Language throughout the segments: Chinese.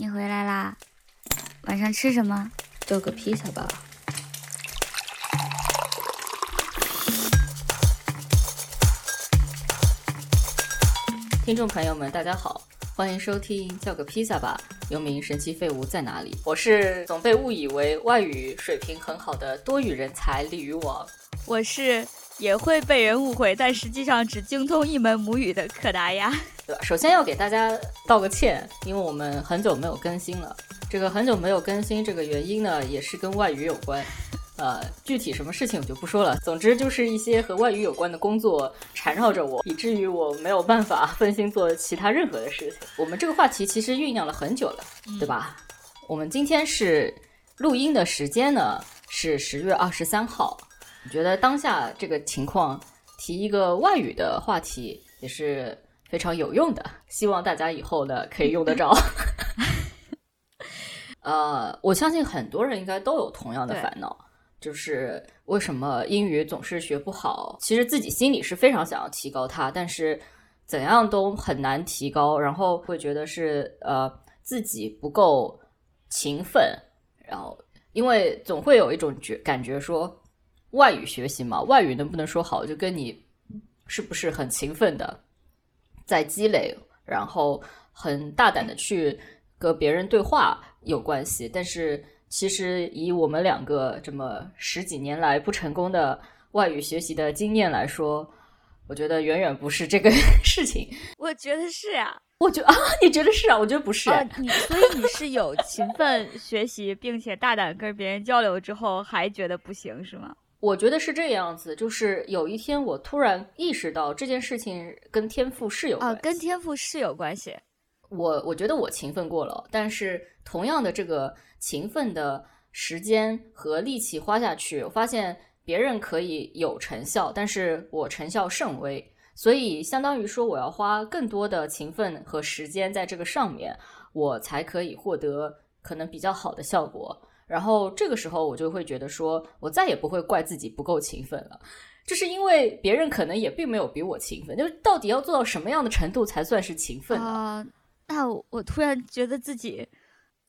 你回来啦？晚上吃什么？叫个披萨吧。听众朋友们，大家好，欢迎收听《叫个披萨吧》，又名《神奇废物在哪里》。我是总被误以为外语水平很好的多语人才鲤鱼王。我是也会被人误会，但实际上只精通一门母语的可达鸭。对吧？首先要给大家道个歉，因为我们很久没有更新了。这个很久没有更新，这个原因呢，也是跟外语有关。呃，具体什么事情我就不说了。总之就是一些和外语有关的工作缠绕着我，以至于我没有办法分心做其他任何的事情。我们这个话题其实酝酿了很久了，对吧？我们今天是录音的时间呢，是十月二十三号。我觉得当下这个情况，提一个外语的话题也是非常有用的。希望大家以后呢可以用得着。呃，我相信很多人应该都有同样的烦恼。就是为什么英语总是学不好？其实自己心里是非常想要提高它，但是怎样都很难提高，然后会觉得是呃自己不够勤奋，然后因为总会有一种觉感觉说外语学习嘛，外语能不能说好，就跟你是不是很勤奋的在积累，然后很大胆的去跟别人对话有关系，但是。其实以我们两个这么十几年来不成功的外语学习的经验来说，我觉得远远不是这个 事情。我觉得是呀，我觉得啊，你觉得是啊？我觉得不是。你所以你是有勤奋学习，并且大胆跟别人交流之后，还觉得不行是吗？我觉得是这样子，就是有一天我突然意识到这件事情跟天赋是有啊，跟天赋是有关系。我我觉得我勤奋过了，但是同样的这个勤奋的时间和力气花下去，我发现别人可以有成效，但是我成效甚微，所以相当于说我要花更多的勤奋和时间在这个上面，我才可以获得可能比较好的效果。然后这个时候我就会觉得说，我再也不会怪自己不够勤奋了，这是因为别人可能也并没有比我勤奋，就是到底要做到什么样的程度才算是勤奋呢？那我突然觉得自己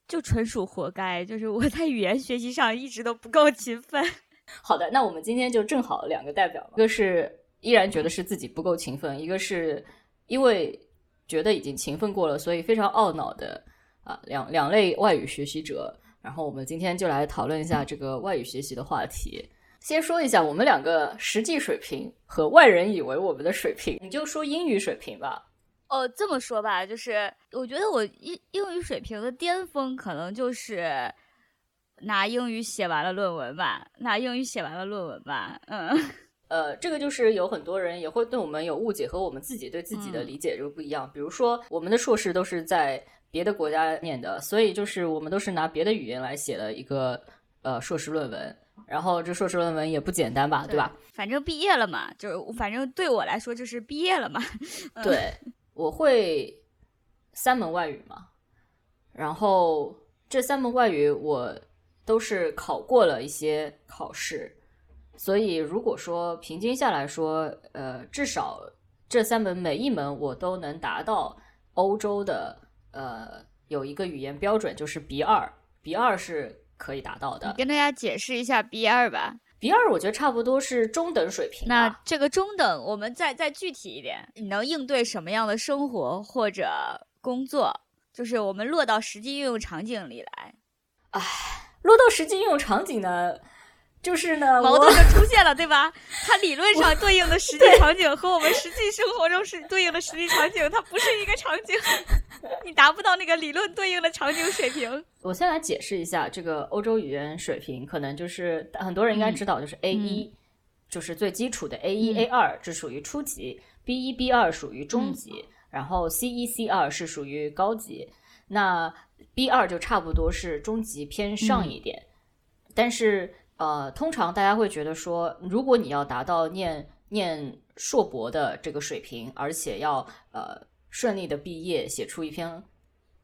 就纯属活该，就是我在语言学习上一直都不够勤奋。好的，那我们今天就正好两个代表，一个是依然觉得是自己不够勤奋，一个是因为觉得已经勤奋过了，所以非常懊恼的啊两两类外语学习者。然后我们今天就来讨论一下这个外语学习的话题。先说一下我们两个实际水平和外人以为我们的水平，你就说英语水平吧。哦，这么说吧，就是我觉得我英英语水平的巅峰可能就是拿英语写完了论文吧，拿英语写完了论文吧。嗯，呃，这个就是有很多人也会对我们有误解，和我们自己对自己的理解就不一样。比如说，我们的硕士都是在别的国家念的，所以就是我们都是拿别的语言来写的一个呃硕士论文，然后这硕士论文也不简单吧，对吧？反正毕业了嘛，就是反正对我来说就是毕业了嘛。对。我会三门外语嘛，然后这三门外语我都是考过了一些考试，所以如果说平均下来说，呃，至少这三门每一门我都能达到欧洲的呃有一个语言标准，就是 B 二，B 二是可以达到的。跟大家解释一下 B 二吧。B 二我觉得差不多是中等水平。那这个中等，我们再再具体一点，你能应对什么样的生活或者工作？就是我们落到实际应用场景里来。唉，落到实际应用场景呢？就是呢，矛盾就出现了，对吧？它理论上对应的实际场景和我们实际生活中是对应的实际场景，它不是一个场景，你达不到那个理论对应的场景水平。我先来解释一下这个欧洲语言水平，可能就是很多人应该知道，就是 A 一，就是最基础的 A 一 A 二，这属于初级；B 一 B 二属于中级，然后 C 一 C 二是属于高级。那 B 二就差不多是中级偏上一点，但是。呃，通常大家会觉得说，如果你要达到念念硕博的这个水平，而且要呃顺利的毕业，写出一篇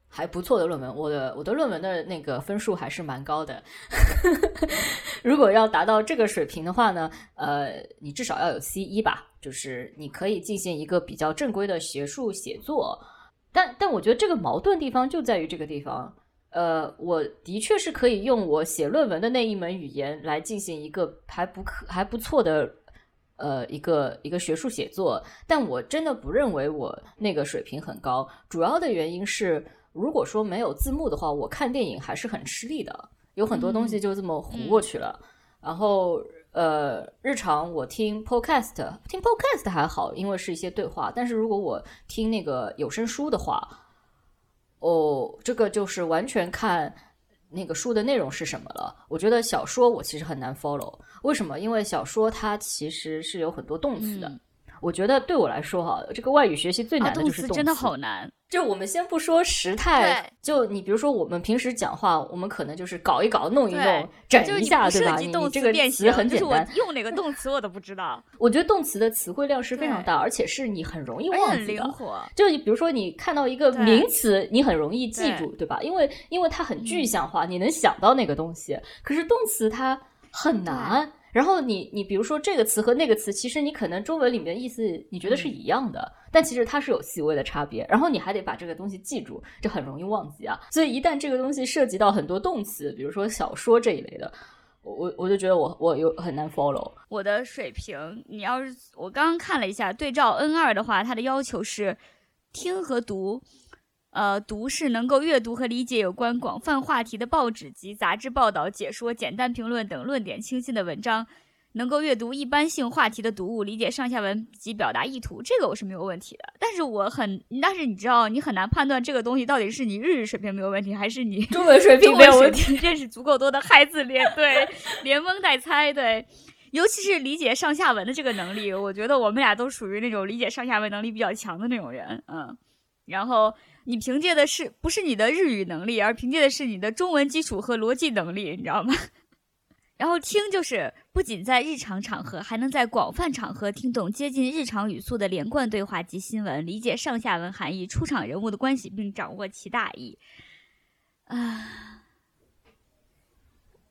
还不错的论文，我的我的论文的那个分数还是蛮高的。如果要达到这个水平的话呢，呃，你至少要有 C 一吧，就是你可以进行一个比较正规的学术写作。但但我觉得这个矛盾地方就在于这个地方。呃，我的确是可以用我写论文的那一门语言来进行一个还不可还不错的呃一个一个学术写作，但我真的不认为我那个水平很高。主要的原因是，如果说没有字幕的话，我看电影还是很吃力的，有很多东西就这么糊过去了。然后呃，日常我听 podcast，听 podcast 还好，因为是一些对话。但是如果我听那个有声书的话，哦，这个就是完全看那个书的内容是什么了。我觉得小说我其实很难 follow，为什么？因为小说它其实是有很多动词的。我觉得对我来说哈，这个外语学习最难的就是动词，真的好难。就我们先不说时态，就你比如说我们平时讲话，我们可能就是搞一搞、弄一弄、整一下，对吧？你这个词很简单，用哪个动词我都不知道。我觉得动词的词汇量是非常大，而且是你很容易忘记的。就你比如说你看到一个名词，你很容易记住，对吧？因为因为它很具象化，你能想到那个东西。可是动词它很难。然后你你比如说这个词和那个词，其实你可能中文里面意思你觉得是一样的，但其实它是有细微的差别。然后你还得把这个东西记住，这很容易忘记啊。所以一旦这个东西涉及到很多动词，比如说小说这一类的，我我就觉得我我有很难 follow。我的水平，你要是我刚刚看了一下对照 N 二的话，它的要求是听和读。呃，读是能够阅读和理解有关广泛话题的报纸及杂志报道、解说、简单评论等论点清晰的文章，能够阅读一般性话题的读物，理解上下文及表达意图，这个我是没有问题的。但是我很，但是你知道，你很难判断这个东西到底是你日语水平没有问题，还是你中文水平没有问题。认识足够多的汉字连对连蒙带猜，对，尤其是理解上下文的这个能力，我觉得我们俩都属于那种理解上下文能力比较强的那种人，嗯，然后。你凭借的是不是你的日语能力，而凭借的是你的中文基础和逻辑能力，你知道吗？然后听就是不仅在日常场合，还能在广泛场合听懂接近日常语速的连贯对话及新闻，理解上下文含义、出场人物的关系，并掌握其大意。啊，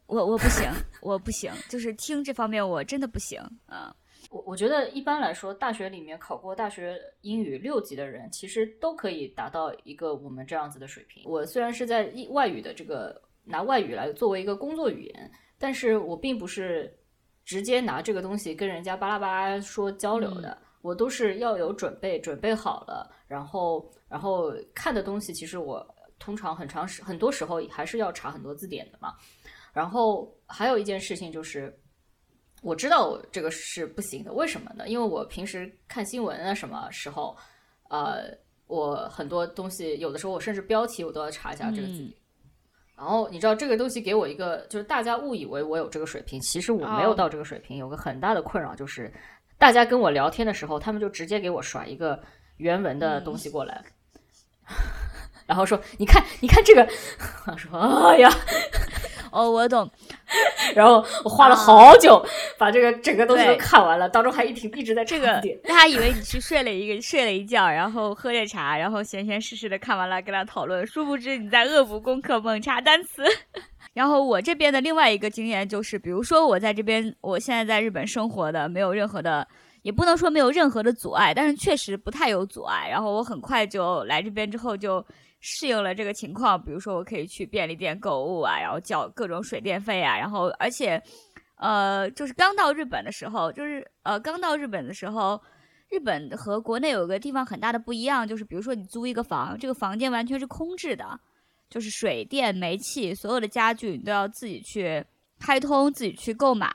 我我不行，我不行，就是听这方面我真的不行啊。我我觉得一般来说，大学里面考过大学英语六级的人，其实都可以达到一个我们这样子的水平。我虽然是在外语的这个拿外语来作为一个工作语言，但是我并不是直接拿这个东西跟人家巴拉巴拉说交流的，我都是要有准备，准备好了，然后然后看的东西，其实我通常很长时很多时候还是要查很多字典的嘛。然后还有一件事情就是。我知道我这个是不行的，为什么呢？因为我平时看新闻啊，什么时候，呃，我很多东西有的时候我甚至标题我都要查一下这个字。然后你知道这个东西给我一个，就是大家误以为我有这个水平，其实我没有到这个水平。有个很大的困扰就是，大家跟我聊天的时候，他们就直接给我甩一个原文的东西过来，然后说：“你看，你看这个。”我说：“哎呀。”哦，我懂。然后我花了好久把这个整个东西都看完了，当中还一直一直在这个。大家以为你去睡了一个睡了一觉，然后喝着茶，然后闲闲适适的看完了跟他讨论，殊不知你在恶补功课，猛查单词。然后我这边的另外一个经验就是，比如说我在这边，我现在在日本生活的没有任何的，也不能说没有任何的阻碍，但是确实不太有阻碍。然后我很快就来这边之后就。适应了这个情况，比如说我可以去便利店购物啊，然后交各种水电费啊，然后而且，呃，就是刚到日本的时候，就是呃刚到日本的时候，日本和国内有个地方很大的不一样，就是比如说你租一个房，这个房间完全是空置的，就是水电煤气所有的家具你都要自己去开通，自己去购买，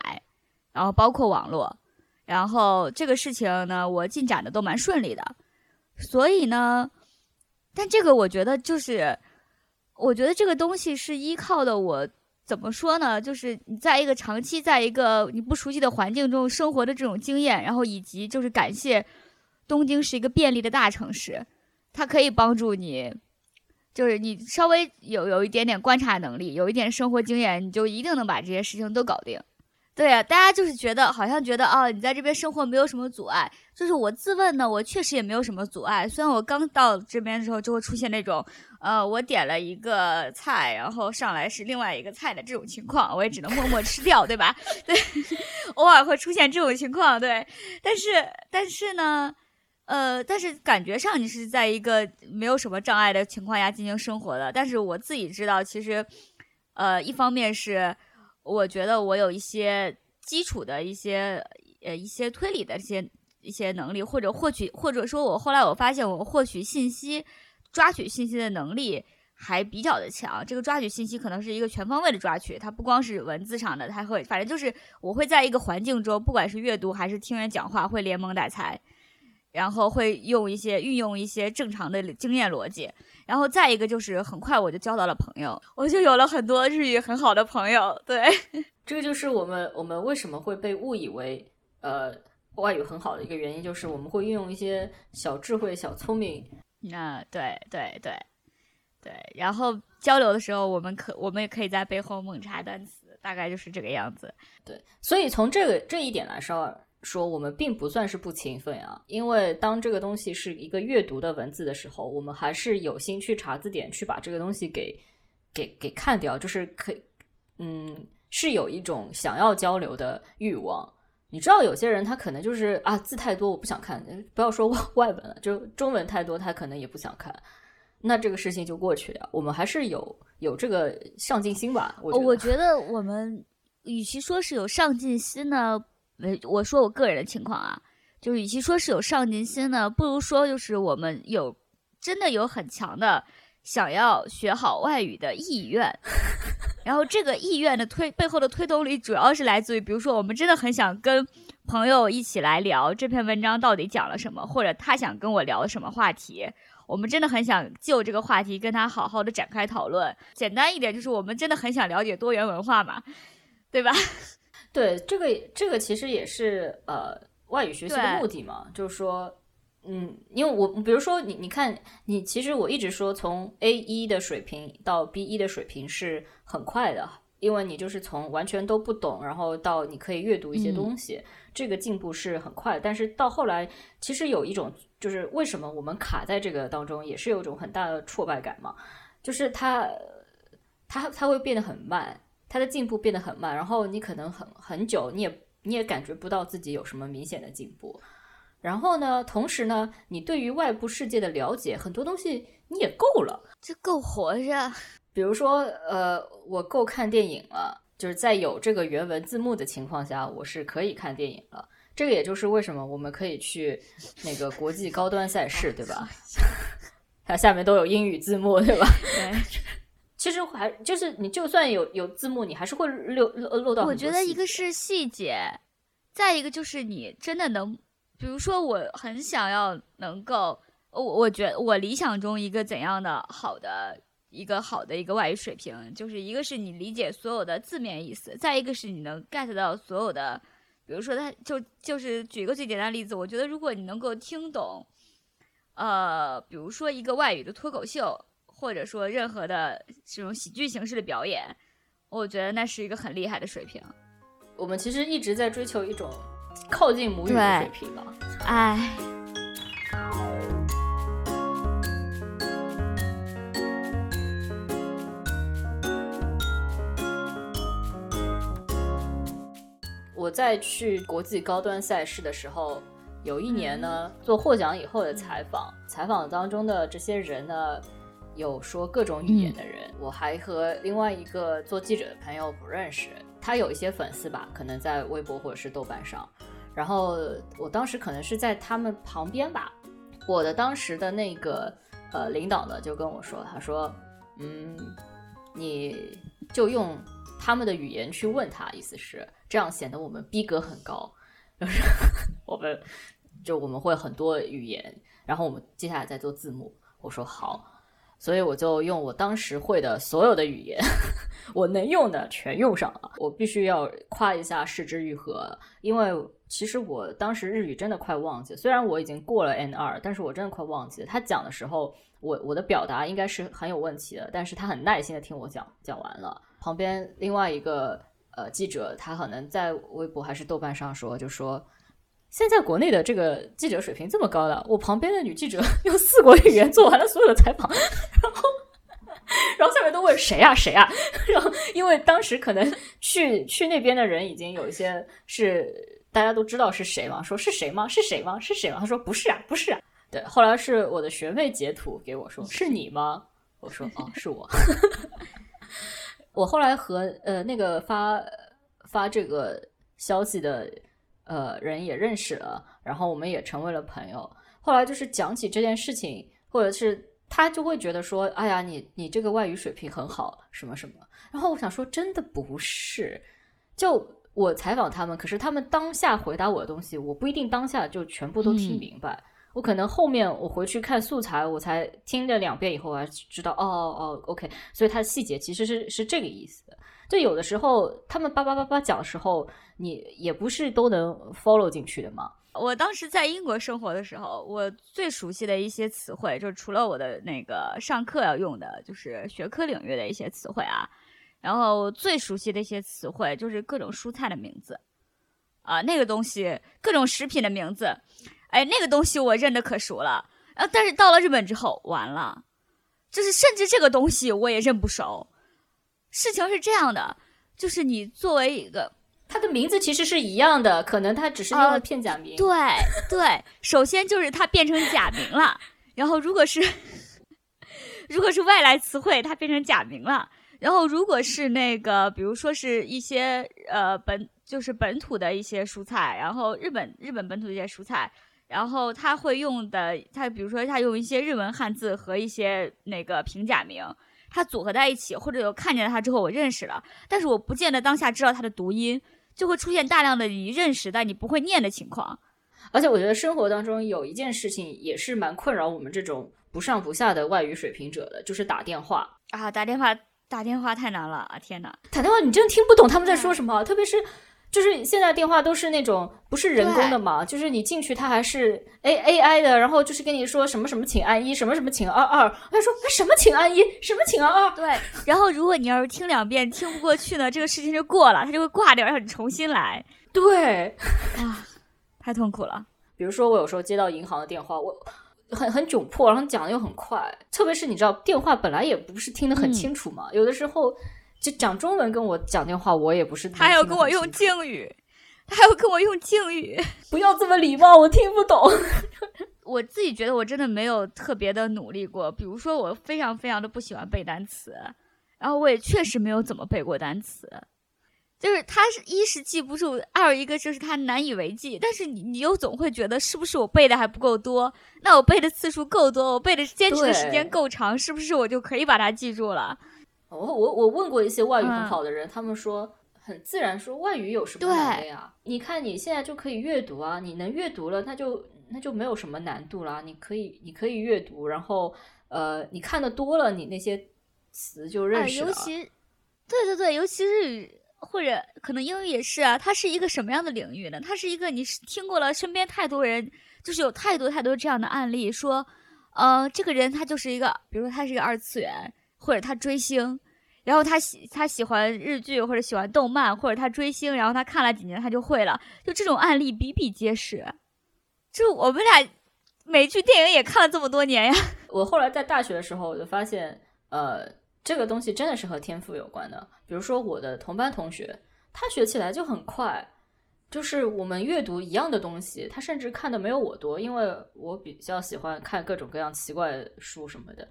然后包括网络，然后这个事情呢，我进展的都蛮顺利的，所以呢。但这个我觉得就是，我觉得这个东西是依靠的。我怎么说呢？就是你在一个长期在一个你不熟悉的环境中生活的这种经验，然后以及就是感谢东京是一个便利的大城市，它可以帮助你，就是你稍微有有一点点观察能力，有一点生活经验，你就一定能把这些事情都搞定。对啊，大家就是觉得好像觉得啊，你在这边生活没有什么阻碍。就是我自问呢，我确实也没有什么阻碍。虽然我刚到这边的时候就会出现那种，呃，我点了一个菜，然后上来是另外一个菜的这种情况，我也只能默默吃掉，对吧？对，偶尔会出现这种情况，对。但是，但是呢，呃，但是感觉上你是在一个没有什么障碍的情况下进行生活的。但是我自己知道，其实，呃，一方面是我觉得我有一些基础的一些呃一些推理的一些一些能力，或者获取，或者说我后来我发现我获取信息、抓取信息的能力还比较的强。这个抓取信息可能是一个全方位的抓取，它不光是文字上的，它会反正就是我会在一个环境中，不管是阅读还是听人讲话，会连蒙带猜。然后会用一些运用一些正常的经验逻辑，然后再一个就是很快我就交到了朋友，我就有了很多日语很好的朋友。对，这个就是我们我们为什么会被误以为呃外语很好的一个原因，就是我们会运用一些小智慧、小聪明。那对对对对，然后交流的时候，我们可我们也可以在背后猛查单词，大概就是这个样子。对，所以从这个这一点来说。说我们并不算是不勤奋啊，因为当这个东西是一个阅读的文字的时候，我们还是有心去查字典，去把这个东西给给给看掉，就是可以，嗯，是有一种想要交流的欲望。你知道，有些人他可能就是啊，字太多，我不想看，不要说外 外文了，就中文太多，他可能也不想看，那这个事情就过去了。我们还是有有这个上进心吧？我我觉得我们与其说是有上进心呢。呃，我说我个人的情况啊，就是与其说是有上进心呢，不如说就是我们有真的有很强的想要学好外语的意愿，然后这个意愿的推背后的推动力主要是来自于，比如说我们真的很想跟朋友一起来聊这篇文章到底讲了什么，或者他想跟我聊什么话题，我们真的很想就这个话题跟他好好的展开讨论。简单一点就是我们真的很想了解多元文化嘛，对吧？对，这个这个其实也是呃外语学习的目的嘛，就是说，嗯，因为我比如说你你看你其实我一直说从 A 一的水平到 B 一的水平是很快的，因为你就是从完全都不懂，然后到你可以阅读一些东西，这个进步是很快。但是到后来，其实有一种就是为什么我们卡在这个当中，也是有一种很大的挫败感嘛，就是它它它会变得很慢。它的进步变得很慢，然后你可能很很久，你也你也感觉不到自己有什么明显的进步。然后呢，同时呢，你对于外部世界的了解，很多东西你也够了，就够活着。比如说，呃，我够看电影了，就是在有这个原文字幕的情况下，我是可以看电影了。这个也就是为什么我们可以去那个国际高端赛事，对吧？它下面都有英语字幕，对吧？对。其实还就是你就算有有字幕，你还是会漏漏漏到。我觉得一个是细节，再一个就是你真的能，比如说我很想要能够，我我觉得我理想中一个怎样的好的一个好的一个外语水平，就是一个是你理解所有的字面意思，再一个是你能 get 到所有的，比如说他就就是举一个最简单的例子，我觉得如果你能够听懂，呃，比如说一个外语的脱口秀。或者说任何的这种喜剧形式的表演，我觉得那是一个很厉害的水平。我们其实一直在追求一种靠近母语的水平吧。哎，我在去国际高端赛事的时候，有一年呢，做获奖以后的采访，采访当中的这些人呢。有说各种语言的人，我还和另外一个做记者的朋友不认识。他有一些粉丝吧，可能在微博或者是豆瓣上。然后我当时可能是在他们旁边吧。我的当时的那个呃领导呢，就跟我说，他说，嗯，你就用他们的语言去问他，意思是这样显得我们逼格很高，就是我们就我们会很多语言，然后我们接下来再做字幕。我说好。所以我就用我当时会的所有的语言，我能用的全用上了。我必须要夸一下视之愈合，因为其实我当时日语真的快忘记，虽然我已经过了 N 二，但是我真的快忘记了。他讲的时候，我我的表达应该是很有问题的，但是他很耐心的听我讲讲完了。旁边另外一个呃记者，他可能在微博还是豆瓣上说，就说。现在国内的这个记者水平这么高了，我旁边的女记者用四国语言做完了所有的采访，然后，然后下面都问谁啊谁啊，然后因为当时可能去去那边的人已经有一些是大家都知道是谁嘛？说是谁吗？是谁吗？是谁吗？他说不是啊，不是啊。对，后来是我的学妹截图给我说是你吗？我说哦，是我。我后来和呃那个发发这个消息的呃人也认识了，然后我们也成为了朋友。后来就是讲起这件事情，或者是他就会觉得说，哎呀，你你这个外语水平很好，什么什么。然后我想说，真的不是。就我采访他们，可是他们当下回答我的东西，我不一定当下就全部都听明白。我可能后面我回去看素材，我才听了两遍以后，我才知道，哦哦，OK。所以它的细节其实是是这个意思。就有的时候他们叭叭叭叭讲的时候，你也不是都能 follow 进去的嘛。我当时在英国生活的时候，我最熟悉的一些词汇，就除了我的那个上课要用的，就是学科领域的一些词汇啊。然后最熟悉的一些词汇就是各种蔬菜的名字，啊，那个东西，各种食品的名字，哎，那个东西我认得可熟了。啊，但是到了日本之后，完了，就是甚至这个东西我也认不熟。事情是这样的，就是你作为一个，他的名字其实是一样的，可能他只是用了片假名。对对，首先就是他变成假名了，然后如果是 如果是外来词汇，它变成假名了。然后，如果是那个，比如说是一些呃本就是本土的一些蔬菜，然后日本日本本土的一些蔬菜，然后他会用的，他比如说他用一些日文汉字和一些那个平假名，它组合在一起，或者有看见它之后我认识了，但是我不见得当下知道它的读音，就会出现大量的你认识但你不会念的情况。而且我觉得生活当中有一件事情也是蛮困扰我们这种不上不下的外语水平者的，就是打电话啊，打电话。打电话太难了啊！天哪，打电话你真的听不懂他们在说什么，特别是就是现在电话都是那种不是人工的嘛，就是你进去它还是 A A I 的，然后就是跟你说什么什么请按一，什么什么请二二，他说什么请按一，什么请按二，对。然后如果你要是听两遍听不过去呢，这个事情就过了，他就会挂掉，让你重新来。对，啊，太痛苦了。比如说我有时候接到银行的电话，我。很很窘迫，然后讲的又很快，特别是你知道电话本来也不是听得很清楚嘛，有的时候就讲中文跟我讲电话，我也不是。他还要跟我用敬语，他还要跟我用敬语，不要这么礼貌，我听不懂。我自己觉得我真的没有特别的努力过，比如说我非常非常的不喜欢背单词，然后我也确实没有怎么背过单词。就是他是一是记不住，二一个就是他难以为继。但是你你又总会觉得是不是我背的还不够多？那我背的次数够多，我背的坚持的时间够长，是不是我就可以把它记住了？我我我问过一些外语很好的人，他们说很自然，说外语有什么难的呀？你看你现在就可以阅读啊，你能阅读了，那就那就没有什么难度啦。你可以你可以阅读，然后呃，你看的多了，你那些词就认识了。尤其对对对，尤其日语。或者可能英语也是啊，它是一个什么样的领域呢？它是一个你听过了身边太多人，就是有太多太多这样的案例，说，呃，这个人他就是一个，比如说他是一个二次元，或者他追星，然后他喜他喜欢日剧或者喜欢动漫，或者他追星，然后他看了几年他就会了，就这种案例比比皆是。就我们俩美剧电影也看了这么多年呀。我后来在大学的时候我就发现，呃。这个东西真的是和天赋有关的。比如说，我的同班同学，他学起来就很快，就是我们阅读一样的东西，他甚至看的没有我多，因为我比较喜欢看各种各样奇怪的书什么的。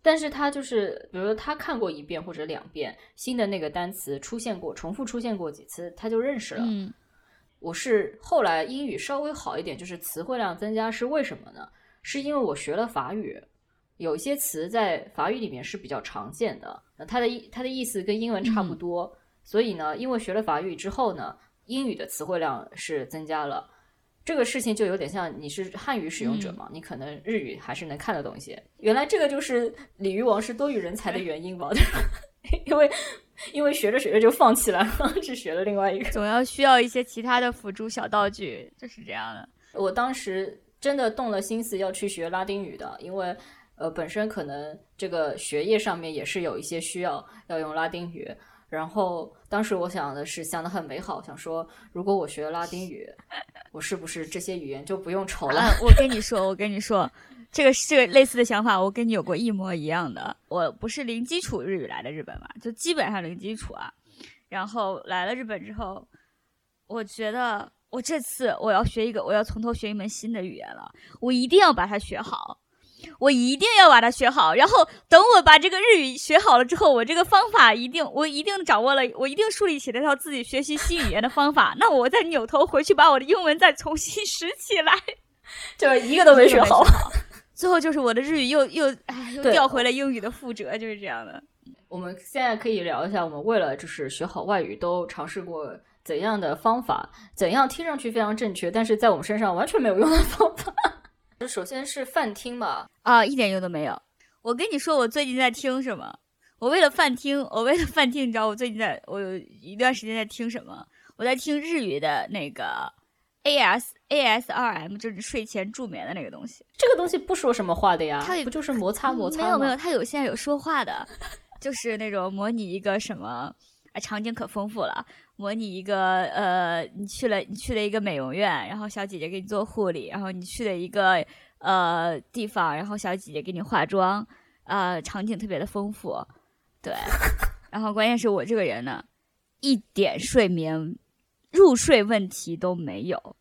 但是他就是，比如说他看过一遍或者两遍，新的那个单词出现过，重复出现过几次，他就认识了。嗯，我是后来英语稍微好一点，就是词汇量增加，是为什么呢？是因为我学了法语。有一些词在法语里面是比较常见的，那它的意它的意思跟英文差不多，所以呢，因为学了法语之后呢，英语的词汇量是增加了。这个事情就有点像你是汉语使用者嘛，你可能日语还是能看得懂一些。原来这个就是鲤鱼王是多语人才的原因吧？因为因为学着学着就放弃了，只学了另外一个，总要需要一些其他的辅助小道具，就是这样的。我当时真的动了心思要去学拉丁语的，因为。呃，本身可能这个学业上面也是有一些需要要用拉丁语，然后当时我想的是想的很美好，想说如果我学拉丁语，我是不是这些语言就不用愁了？我跟你说，我跟你说，这个这个类似的想法，我跟你有过一模一样的。我不是零基础日语来的日本嘛，就基本上零基础啊。然后来了日本之后，我觉得我这次我要学一个，我要从头学一门新的语言了，我一定要把它学好。我一定要把它学好，然后等我把这个日语学好了之后，我这个方法一定，我一定掌握了，我一定树立起了一套自己学习新语言的方法。那我再扭头回去把我的英文再重新拾起来，就是一个都没学好。最后就是我的日语又又哎又掉回了英语的覆辙，就是这样的。我们现在可以聊一下，我们为了就是学好外语，都尝试过怎样的方法，怎样听上去非常正确，但是在我们身上完全没有用的方法。首先是饭听吧，啊，一点用都没有。我跟你说，我最近在听什么？我为了饭听，我为了饭听，你知道我最近在，我有一段时间在听什么？我在听日语的那个 A S A S R M，就是睡前助眠的那个东西。这个东西不说什么话的呀，它不就是摩擦摩擦吗？没有没有，它有现在有说话的，就是那种模拟一个什么。啊场景可丰富了，模拟一个呃，你去了你去了一个美容院，然后小姐姐给你做护理，然后你去了一个呃地方，然后小姐姐给你化妆，呃，场景特别的丰富，对，然后关键是我这个人呢，一点睡眠入睡问题都没有，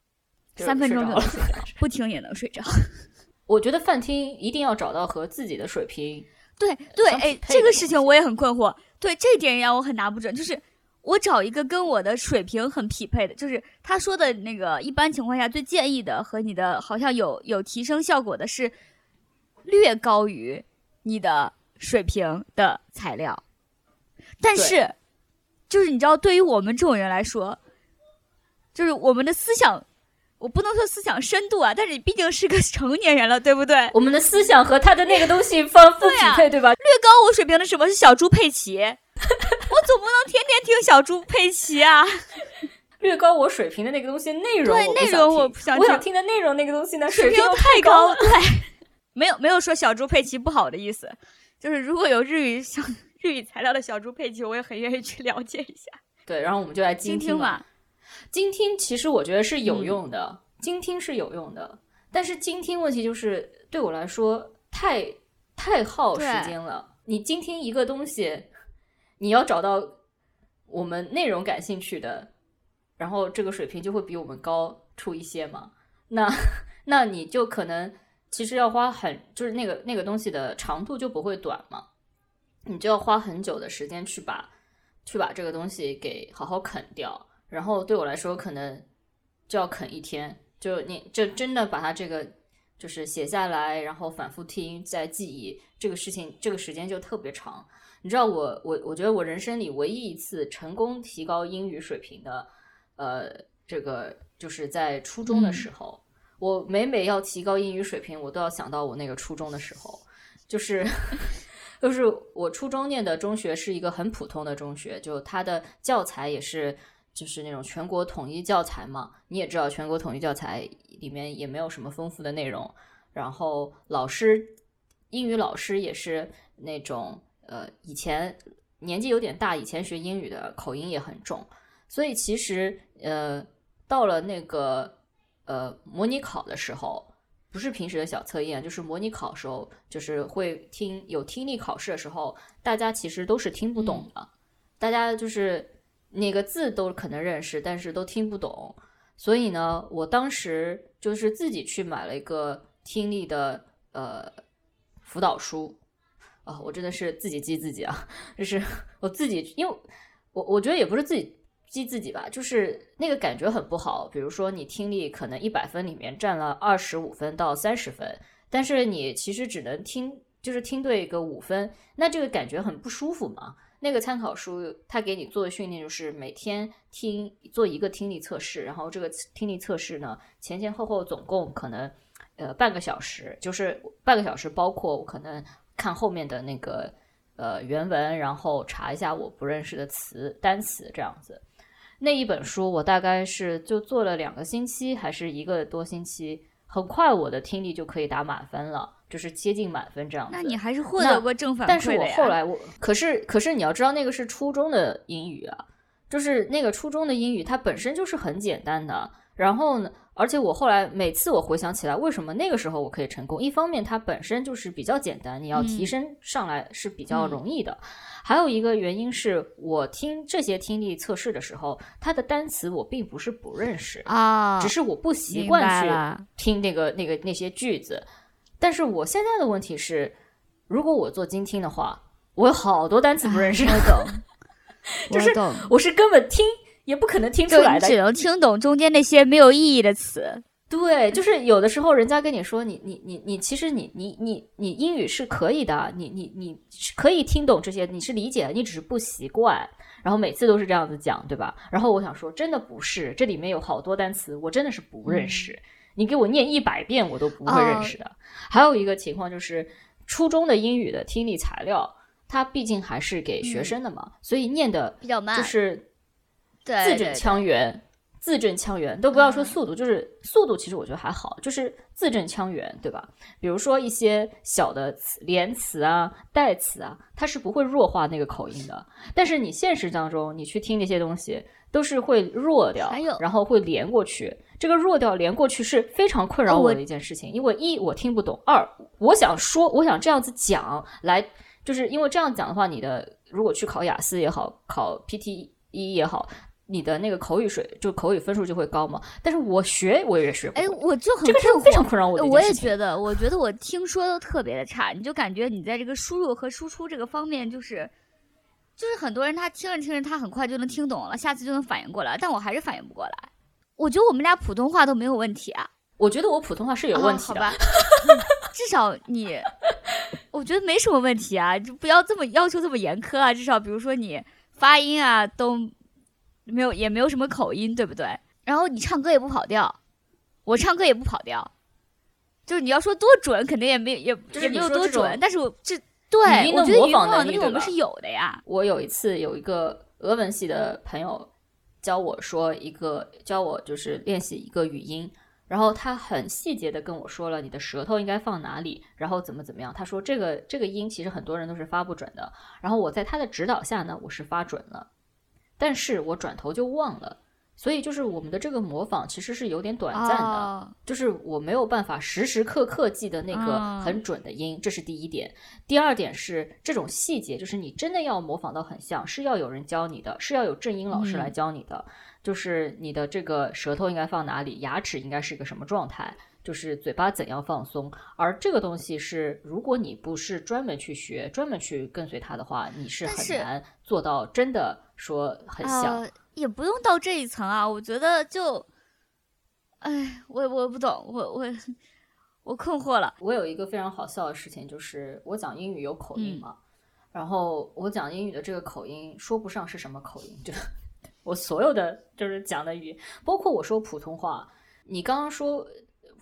三分钟就能睡着，不听也能睡着。我觉得饭厅一定要找到和自己的水平。对对，哎，这个事情我也很困惑。对，这点让我很拿不准。就是我找一个跟我的水平很匹配的，就是他说的那个，一般情况下最建议的和你的好像有有提升效果的是略高于你的水平的材料。但是，就是你知道，对于我们这种人来说，就是我们的思想。我不能说思想深度啊，但是你毕竟是个 成年人了，对不对？我们的思想和他的那个东西方不匹配，对吧？略高我水平的什么是小猪佩奇？我总不能天天听小猪佩奇啊！略高我水平的那个东西内容，对内容我不想听。我想听的内容那个东西呢，水平太高。对，没有没有说小猪佩奇不好的意思，就是如果有日语小 日语材料的小猪佩奇，我也很愿意去了解一下。对，然后我们就来精听吧。精听其实我觉得是有用的，精听是有用的，但是精听问题就是对我来说太太耗时间了。你精听一个东西，你要找到我们内容感兴趣的，然后这个水平就会比我们高出一些嘛。那 那你就可能其实要花很就是那个那个东西的长度就不会短嘛，你就要花很久的时间去把去把这个东西给好好啃掉。然后对我来说，可能就要啃一天。就你，就真的把它这个就是写下来，然后反复听，再记忆这个事情，这个时间就特别长。你知道，我我我觉得我人生里唯一一次成功提高英语水平的，呃，这个就是在初中的时候。我每每要提高英语水平，我都要想到我那个初中的时候，就是 就是我初中念的中学是一个很普通的中学，就它的教材也是。就是那种全国统一教材嘛，你也知道，全国统一教材里面也没有什么丰富的内容。然后老师，英语老师也是那种，呃，以前年纪有点大，以前学英语的口音也很重。所以其实，呃，到了那个呃模拟考的时候，不是平时的小测验，就是模拟考时候，就是会听有听力考试的时候，大家其实都是听不懂的，大家就是。那个字都可能认识，但是都听不懂。所以呢，我当时就是自己去买了一个听力的呃辅导书啊，我真的是自己激自己啊，就是 我自己，因为我我觉得也不是自己激自己吧，就是那个感觉很不好。比如说你听力可能一百分里面占了二十五分到三十分，但是你其实只能听，就是听对一个五分，那这个感觉很不舒服嘛。那个参考书，他给你做的训练就是每天听做一个听力测试，然后这个听力测试呢前前后后总共可能呃半个小时，就是半个小时包括我可能看后面的那个呃原文，然后查一下我不认识的词单词这样子。那一本书我大概是就做了两个星期还是一个多星期，很快我的听力就可以打满分了。就是接近满分这样子，那你还是获得过正反馈但是我后来我，可是可是你要知道，那个是初中的英语啊，就是那个初中的英语，它本身就是很简单的。然后呢，而且我后来每次我回想起来，为什么那个时候我可以成功？一方面它本身就是比较简单，你要提升上来是比较容易的。还有一个原因是我听这些听力测试的时候，它的单词我并不是不认识啊，只是我不习惯去听那个那个那些句子。但是我现在的问题是，如果我做精听的话，我有好多单词不认识。我懂，就是我是根本听。也不可能听出来的，只能听懂中间那些没有意义的词。对，就是有的时候人家跟你说，你你你你，其实你你你你英语是可以的，你你你可以听懂这些，你是理解的，你只是不习惯。然后每次都是这样子讲，对吧？然后我想说，真的不是，这里面有好多单词，我真的是不认识。你给我念一百遍，我都不会认识的。还有一个情况就是，初中的英语的听力材料，它毕竟还是给学生的嘛，所以念的比较慢，就是。字正腔圆，字正腔圆，都不要说速度，就是速度，其实我觉得还好，就是字正腔圆，对吧？比如说一些小的词、连词啊、代词啊，它是不会弱化那个口音的。但是你现实当中，你去听那些东西，都是会弱掉，然后会连过去。这个弱掉连过去是非常困扰我的一件事情，因为一我听不懂，二我想说，我想这样子讲来，就是因为这样讲的话，你的如果去考雅思也好，考 PTE 也好。你的那个口语水就口语分数就会高嘛？但是我学我也学不哎，我就很这个是非常困扰我的。我也觉得，我觉得我听说都特别的差，你就感觉你在这个输入和输出这个方面，就是就是很多人他听着听着他很快就能听懂了，下次就能反应过来，但我还是反应不过来。我觉得我们俩普通话都没有问题啊。我觉得我普通话是有问题的，至少你，我觉得没什么问题啊，就不要这么要求这么严苛啊。至少比如说你发音啊都。没有，也没有什么口音，对不对？然后你唱歌也不跑调，我唱歌也不跑调，就是你要说多准，肯定也没也也没有多准。但是我这对我觉得模仿能力我们是有的呀。我有一次有一个俄文系的朋友教我说一个教我就是练习一个语音，然后他很细节的跟我说了你的舌头应该放哪里，然后怎么怎么样。他说这个这个音其实很多人都是发不准的，然后我在他的指导下呢，我是发准了。但是我转头就忘了，所以就是我们的这个模仿其实是有点短暂的，就是我没有办法时时刻刻记得那个很准的音，这是第一点。第二点是这种细节，就是你真的要模仿到很像，是要有人教你的，是要有正音老师来教你的，就是你的这个舌头应该放哪里，牙齿应该是一个什么状态。就是嘴巴怎样放松，而这个东西是，如果你不是专门去学、专门去跟随它的话，你是很难做到真的说很像。也不用到这一层啊，我觉得就，哎，我我不懂，我我我困惑了。我有一个非常好笑的事情，就是我讲英语有口音嘛，然后我讲英语的这个口音说不上是什么口音，就我所有的就是讲的语，包括我说普通话，你刚刚说。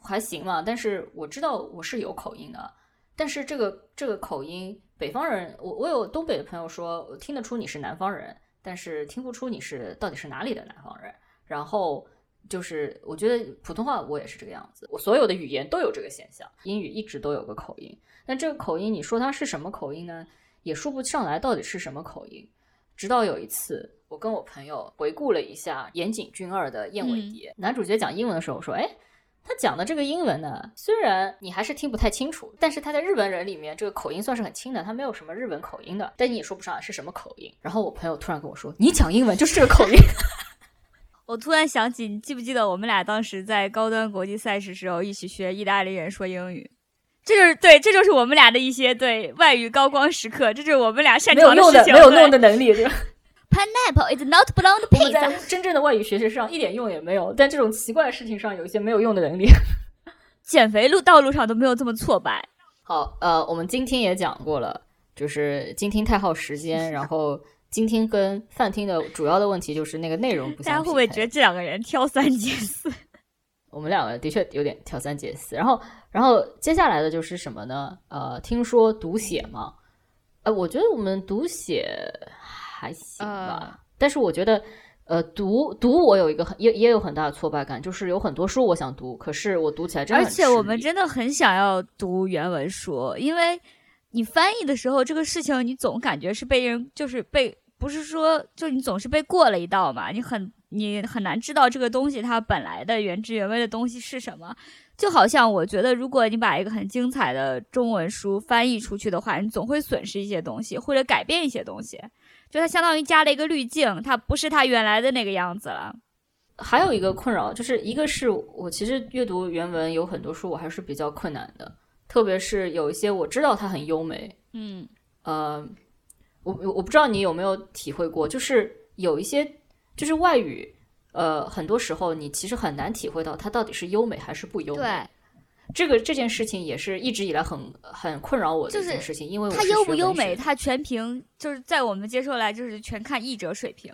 还行嘛，但是我知道我是有口音的，但是这个这个口音，北方人，我我有东北的朋友说听得出你是南方人，但是听不出你是到底是哪里的南方人。然后就是我觉得普通话我也是这个样子，我所有的语言都有这个现象，英语一直都有个口音。但这个口音，你说它是什么口音呢？也说不上来到底是什么口音。直到有一次，我跟我朋友回顾了一下岩井俊二的《燕尾蝶》，男主角讲英文的时候说：“哎。”他讲的这个英文呢，虽然你还是听不太清楚，但是他在日本人里面这个口音算是很轻的，他没有什么日本口音的，但你也说不上来是什么口音。然后我朋友突然跟我说：“你讲英文就是这个口音。”我突然想起，你记不记得我们俩当时在高端国际赛事时候一起学意大利人说英语？这就是对，这就是我们俩的一些对外语高光时刻，这就是我们俩擅长的事情，没有用的能力，对吧？Pineapple is not blonde pizza。在真正的外语学习上一点用也没有，但这种奇怪的事情上有一些没有用的能力。减肥路道路上都没有这么挫败。好，呃，我们今天也讲过了，就是今天太耗时间，然后今天跟饭厅的主要的问题就是那个内容不相。大家会不会觉得这两个人挑三拣四？我们两个的确有点挑三拣四。然后，然后接下来的就是什么呢？呃，听说读写嘛，呃，我觉得我们读写。还行吧，但是我觉得，呃，读读我有一个很也也有很大的挫败感，就是有很多书我想读，可是我读起来真的而且我们真的很想要读原文书，因为你翻译的时候，这个事情你总感觉是被人就是被不是说就你总是被过了一道嘛，你很你很难知道这个东西它本来的原汁原味的东西是什么。就好像我觉得，如果你把一个很精彩的中文书翻译出去的话，你总会损失一些东西，或者改变一些东西。就它相当于加了一个滤镜，它不是它原来的那个样子了。还有一个困扰就是，一个是我其实阅读原文有很多书我还是比较困难的，特别是有一些我知道它很优美，嗯，呃，我我不知道你有没有体会过，就是有一些就是外语。呃，很多时候你其实很难体会到它到底是优美还是不优美。对，这个这件事情也是一直以来很很困扰我的一件事情，因为它优不优美，它全凭就是在我们接受来就是全看译者水平。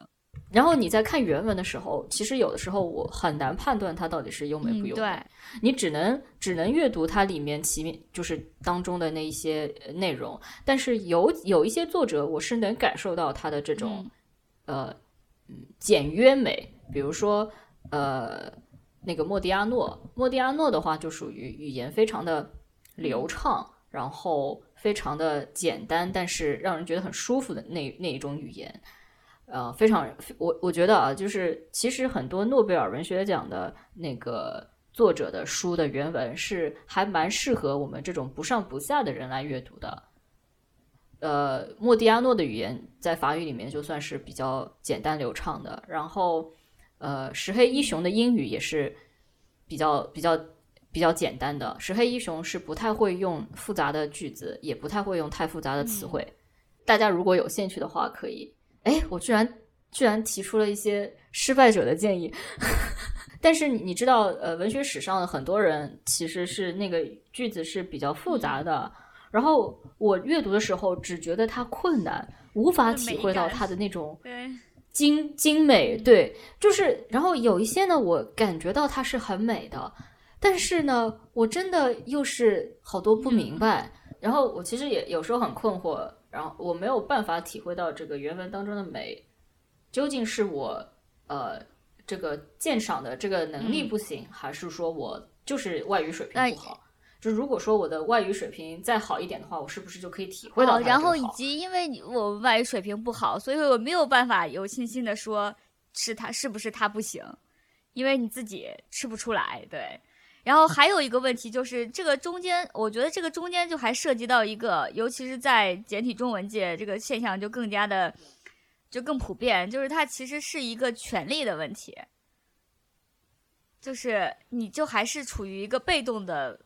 然后你在看原文的时候，其实有的时候我很难判断它到底是优美不优美。对，你只能只能阅读它里面其面就是当中的那一些内容，但是有有一些作者，我是能感受到他的这种呃简约美。比如说，呃，那个莫迪亚诺，莫迪亚诺的话就属于语言非常的流畅，然后非常的简单，但是让人觉得很舒服的那那一种语言，呃，非常，我我觉得啊，就是其实很多诺贝尔文学奖的那个作者的书的原文是还蛮适合我们这种不上不下的人来阅读的。呃，莫迪亚诺的语言在法语里面就算是比较简单流畅的，然后。呃，石黑一雄的英语也是比较比较比较简单的。石黑一雄是不太会用复杂的句子，也不太会用太复杂的词汇。大家如果有兴趣的话，可以。哎，我居然居然提出了一些失败者的建议。但是你知道，呃，文学史上的很多人其实是那个句子是比较复杂的。然后我阅读的时候只觉得它困难，无法体会到它的那种。精精美，对，就是，然后有一些呢，我感觉到它是很美的，但是呢，我真的又是好多不明白，然后我其实也有时候很困惑，然后我没有办法体会到这个原文当中的美，究竟是我呃这个鉴赏的这个能力不行，还是说我就是外语水平不好？就如果说我的外语水平再好一点的话，我是不是就可以体会到？然后以及因为我外语水平不好，所以我没有办法有信心的说是他是不是他不行，因为你自己吃不出来。对，然后还有一个问题就是这个中间，我觉得这个中间就还涉及到一个，尤其是在简体中文界，这个现象就更加的就更普遍，就是它其实是一个权利的问题，就是你就还是处于一个被动的。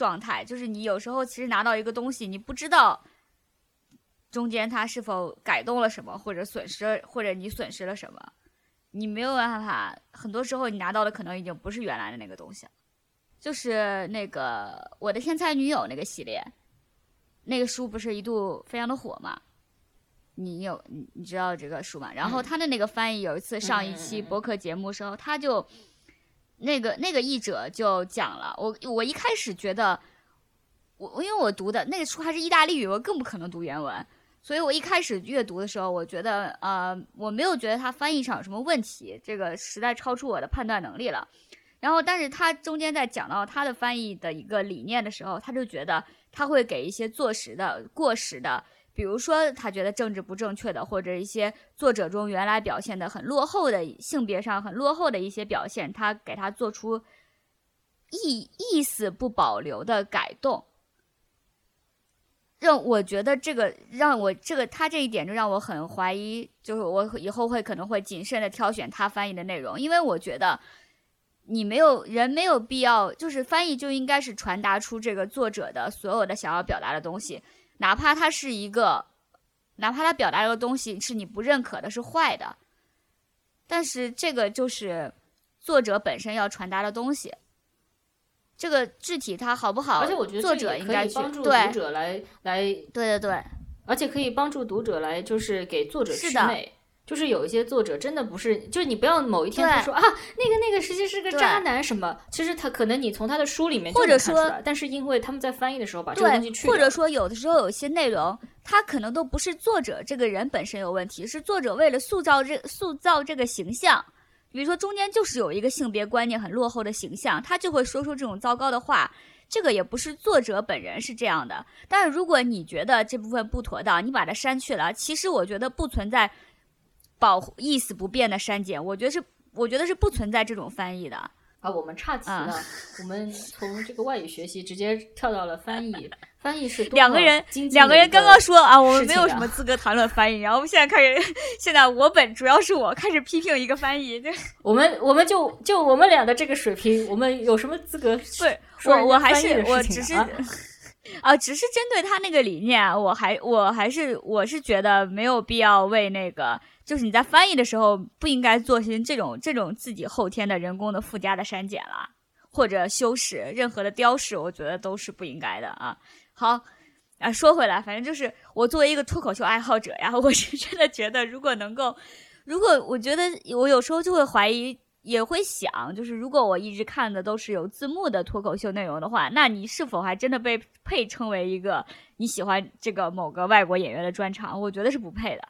状态就是你有时候其实拿到一个东西，你不知道中间它是否改动了什么，或者损失，或者你损失了什么，你没有办法。很多时候你拿到的可能已经不是原来的那个东西了，就是那个我的天才女友那个系列，那个书不是一度非常的火嘛？你有你你知道这个书吗？然后他的那个翻译有一次上一期博客节目时候，他就。那个那个译者就讲了，我我一开始觉得，我因为我读的那个书还是意大利语，我更不可能读原文，所以我一开始阅读的时候，我觉得呃，我没有觉得它翻译上有什么问题，这个实在超出我的判断能力了。然后，但是他中间在讲到他的翻译的一个理念的时候，他就觉得他会给一些坐实的过时的。比如说，他觉得政治不正确的，或者一些作者中原来表现的很落后的性别上很落后的一些表现，他给他做出意意思不保留的改动，让我觉得这个让我这个他这一点就让我很怀疑，就是我以后会可能会谨慎的挑选他翻译的内容，因为我觉得你没有人没有必要，就是翻译就应该是传达出这个作者的所有的想要表达的东西。哪怕它是一个，哪怕它表达这个东西是你不认可的，是坏的，但是这个就是作者本身要传达的东西。这个具体它好不好？而且我觉得作者应该帮助读者来来，对对对，而且可以帮助读者来就是给作者祛魅。就是有一些作者真的不是，就是你不要某一天他说啊，那个那个实际是个渣男什么，其实他可能你从他的书里面或者说，但是因为他们在翻译的时候把这个东西去或者说有的时候有些内容，他可能都不是作者这个人本身有问题，是作者为了塑造这塑造这个形象，比如说中间就是有一个性别观念很落后的形象，他就会说出这种糟糕的话。这个也不是作者本人是这样的。但是如果你觉得这部分不妥当，你把它删去了，其实我觉得不存在保护意思不变的删减，我觉得是我觉得是不存在这种翻译的。啊，我们差题了，我们 从这个外语学习直接跳到了翻译。翻译是两个人，两个人刚刚说啊，我们没有什么资格谈论翻译，然后我们现在开始，现在我本主要是我开始批评一个翻译。我们我们就就我们俩的这个水平，我们有什么资格？对，我我还是我只是啊，只是针对他那个理念，我还我还是我是觉得没有必要为那个。就是你在翻译的时候不应该做些这种这种自己后天的人工的附加的删减啦，或者修饰任何的雕饰，我觉得都是不应该的啊。好，啊，说回来，反正就是我作为一个脱口秀爱好者呀，我是真的觉得，如果能够，如果我觉得我有时候就会怀疑，也会想，就是如果我一直看的都是有字幕的脱口秀内容的话，那你是否还真的被配称为一个你喜欢这个某个外国演员的专场？我觉得是不配的。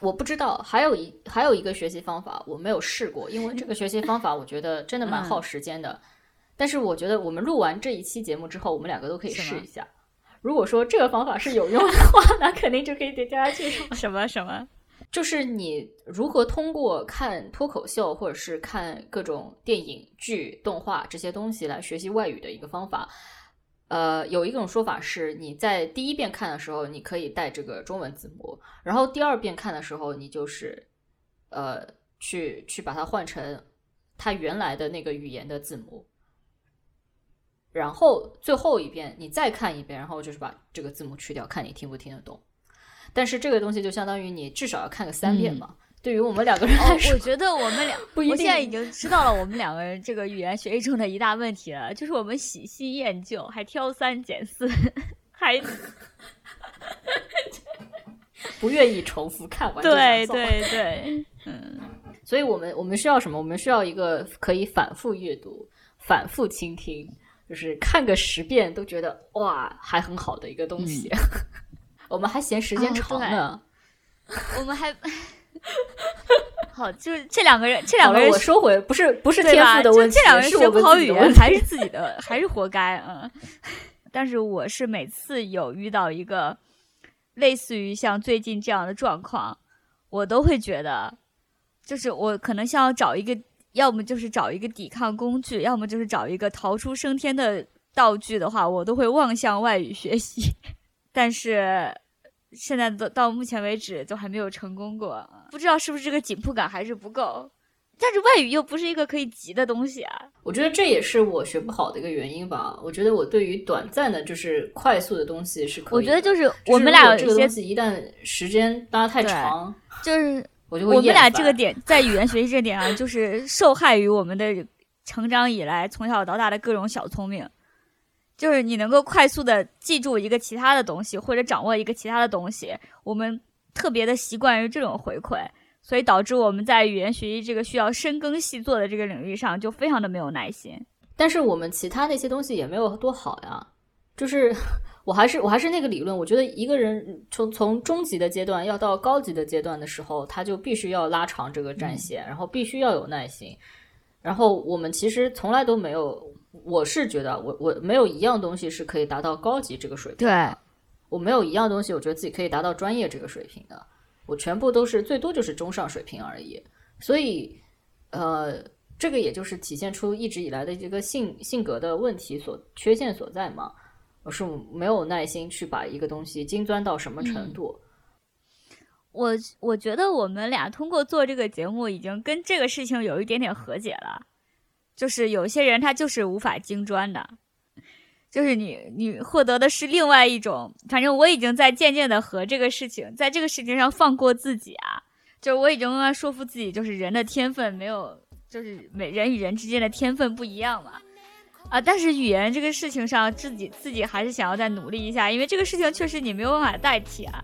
我不知道，还有一还有一个学习方法，我没有试过，因为这个学习方法我觉得真的蛮耗时间的。但是我觉得我们录完这一期节目之后，我们两个都可以试一下。如果说这个方法是有用的话，那肯定就可以给大家介绍什么什么，就是你如何通过看脱口秀或者是看各种电影剧、动画这些东西来学习外语的一个方法。呃，有一种说法是，你在第一遍看的时候，你可以带这个中文字幕，然后第二遍看的时候，你就是，呃，去去把它换成它原来的那个语言的字幕，然后最后一遍你再看一遍，然后就是把这个字幕去掉，看你听不听得懂。但是这个东西就相当于你至少要看个三遍嘛。对于我们两个人来说，我觉得我们俩，我现在已经知道了我们两个人这个语言学习中的一大问题了，就是我们喜新厌旧，还挑三拣四，还 不愿意重复看完。对对对，嗯，所以我们我们需要什么？我们需要一个可以反复阅读、反复倾听，就是看个十遍都觉得哇还很好的一个东西。我们还嫌时间长呢，我们还。好，就是这两个人，这两个人我收回，不是不是天赋的问题，这两个人学不好语言还是自己的，还是活该嗯。但是我是每次有遇到一个类似于像最近这样的状况，我都会觉得，就是我可能想要找一个，要么就是找一个抵抗工具，要么就是找一个逃出升天的道具的话，我都会望向外语学习，但是。现在到到目前为止都还没有成功过，不知道是不是这个紧迫感还是不够。但是外语又不是一个可以急的东西啊。我觉得这也是我学不好的一个原因吧。我觉得我对于短暂的，就是快速的东西是可以。我觉得就是我们俩这个东西一旦时间拉太长，就是 我就会我们俩这个点在语言学习这点上，就是受害于我们的成长以来从小到大的各种小聪明。就是你能够快速的记住一个其他的东西，或者掌握一个其他的东西，我们特别的习惯于这种回馈，所以导致我们在语言学习这个需要深耕细作的这个领域上就非常的没有耐心。但是我们其他那些东西也没有多好呀。就是 我还是我还是那个理论，我觉得一个人从从中级的阶段要到高级的阶段的时候，他就必须要拉长这个战线，然后必须要有耐心。然后我们其实从来都没有。我是觉得，我我没有一样东西是可以达到高级这个水平。对，我没有一样东西，我觉得自己可以达到专业这个水平的。我全部都是最多就是中上水平而已。所以，呃，这个也就是体现出一直以来的这个性性格的问题所缺陷所在嘛。我是没有耐心去把一个东西精钻到什么程度。我我觉得我们俩通过做这个节目，已经跟这个事情有一点点和解了。就是有些人他就是无法精专的，就是你你获得的是另外一种。反正我已经在渐渐的和这个事情，在这个事情上放过自己啊。就是我已经慢慢说服自己，就是人的天分没有，就是每人与人之间的天分不一样嘛。啊，但是语言这个事情上，自己自己还是想要再努力一下，因为这个事情确实你没有办法代替啊。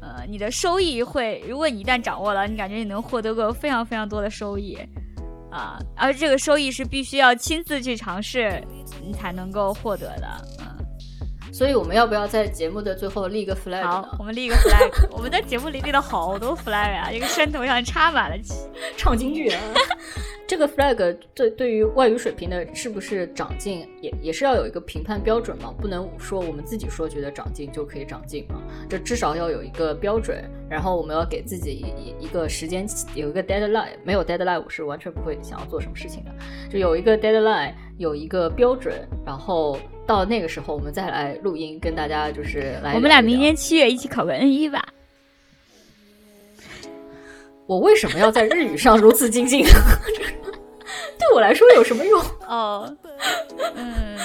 呃，你的收益会，如果你一旦掌握了，你感觉你能获得个非常非常多的收益。啊，而这个收益是必须要亲自去尝试，你才能够获得的。嗯，所以我们要不要在节目的最后立个 flag？好，我们立个 flag。我们在节目里立了好多 flag 啊，一个山头上插满了唱京剧啊。这个 flag 对对于外语水平的是不是长进，也也是要有一个评判标准嘛，不能说我们自己说觉得长进就可以长进嘛，这至少要有一个标准，然后我们要给自己一一个时间，有一个 deadline，没有 deadline 我是完全不会想要做什么事情的，就有一个 deadline，有一个标准，然后到那个时候我们再来录音，跟大家就是来。我们俩明年七月一起考个 N 一吧。我为什么要在日语上如此精进？对我来说有什么用？哦，嗯，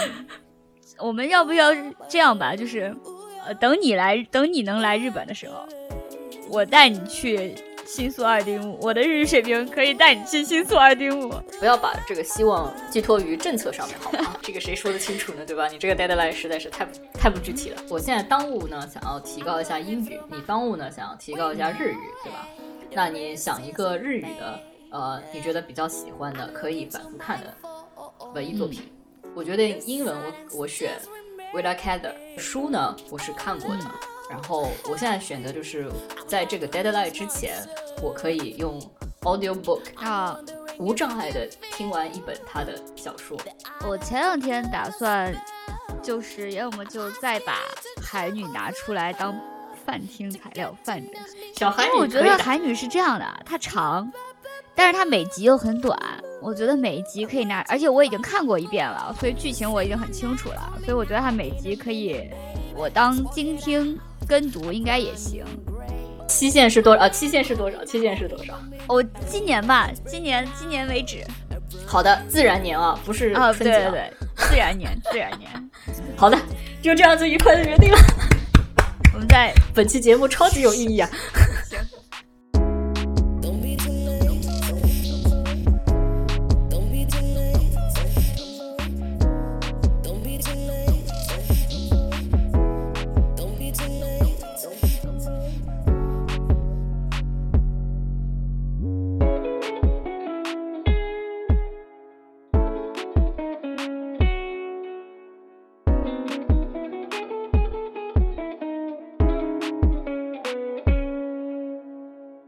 我们要不要这样吧？就是，呃，等你来，等你能来日本的时候，我带你去新宿二丁目。我的日语水平可以带你去新宿二丁目。不要把这个希望寄托于政策上面，好吗？这个谁说得清楚呢？对吧？你这个 deadline 实在是太太不具体了。我现在当务呢，想要提高一下英语；你当务呢，想要提高一下日语，对吧？那你想一个日语的，呃，你觉得比较喜欢的，可以反复看的文艺作品。我觉得英文我我选 Willa Cather 书呢，我是看过的。然后我现在选的就是在这个 deadline 之前，我可以用 audio book 啊，无障碍的听完一本他的小说。我前两天打算，就是要么就再把海女拿出来当。饭厅材料饭着，小韩女。我觉得韩女是这样的，它长，但是它每集又很短。我觉得每一集可以拿，而且我已经看过一遍了，所以剧情我已经很清楚了。所以我觉得它每集可以我当精听跟读应该也行。期限是多少？期限是多少？期限是多少？我今年吧，今年今年为止。好的，自然年啊，不是啊，对对对，自然年，自然年。好的，就这样子愉快的决定了。我们在本期节目超级有意义啊！